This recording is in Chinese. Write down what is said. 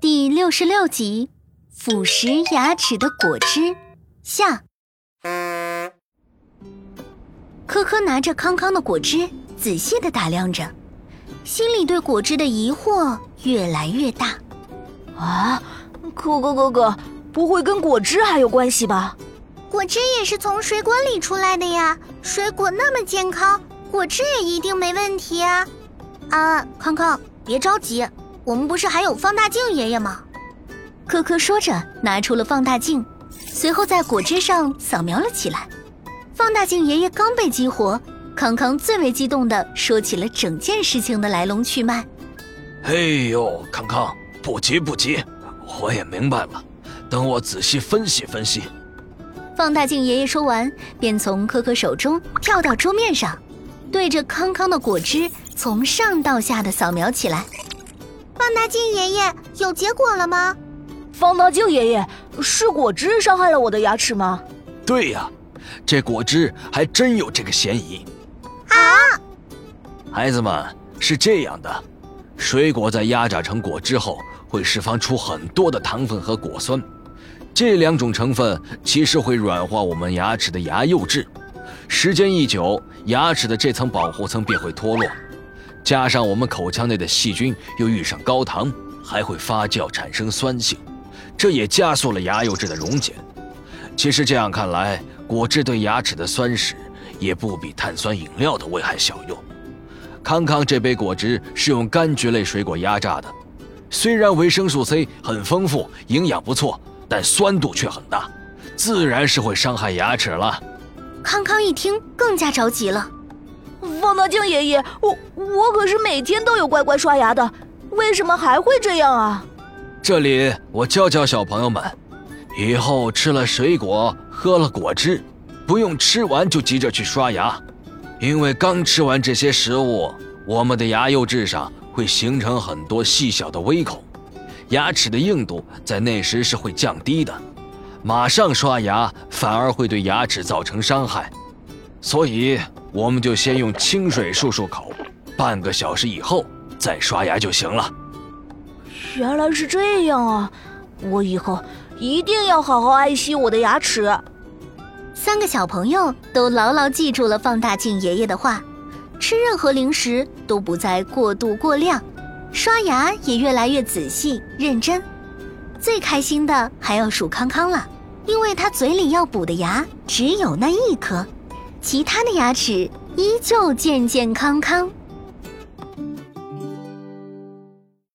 第六十六集：腐蚀牙齿的果汁下。科科拿着康康的果汁，仔细的打量着，心里对果汁的疑惑越来越大。啊，可可哥哥，不会跟果汁还有关系吧？果汁也是从水果里出来的呀，水果那么健康，果汁也一定没问题啊！啊，康康，别着急，我们不是还有放大镜爷爷吗？科科说着，拿出了放大镜，随后在果汁上扫描了起来。放大镜爷爷刚被激活，康康最为激动地说起了整件事情的来龙去脉。嘿呦，康康，不急不急，我也明白了，等我仔细分析分析。放大镜爷爷说完，便从可可手中跳到桌面上，对着康康的果汁从上到下的扫描起来。放大镜爷爷有结果了吗？放大镜爷爷，是果汁伤害了我的牙齿吗？对呀。这果汁还真有这个嫌疑，啊！孩子们是这样的，水果在压榨成果汁后，会释放出很多的糖分和果酸，这两种成分其实会软化我们牙齿的牙釉质，时间一久，牙齿的这层保护层便会脱落，加上我们口腔内的细菌又遇上高糖，还会发酵产生酸性，这也加速了牙釉质的溶解。其实这样看来。果汁对牙齿的酸蚀也不比碳酸饮料的危害小用。康康这杯果汁是用柑橘类水果压榨的，虽然维生素 C 很丰富，营养不错，但酸度却很大，自然是会伤害牙齿了。康康一听更加着急了。放大镜爷爷，我我可是每天都有乖乖刷牙的，为什么还会这样啊？这里我教教小朋友们。以后吃了水果，喝了果汁，不用吃完就急着去刷牙，因为刚吃完这些食物，我们的牙釉质上会形成很多细小的微孔，牙齿的硬度在那时是会降低的，马上刷牙反而会对牙齿造成伤害，所以我们就先用清水漱漱口，半个小时以后再刷牙就行了。原来是这样啊，我以后。一定要好好爱惜我的牙齿。三个小朋友都牢牢记住了放大镜爷爷的话，吃任何零食都不再过度过量，刷牙也越来越仔细认真。最开心的还要数康康了，因为他嘴里要补的牙只有那一颗，其他的牙齿依旧健健康康。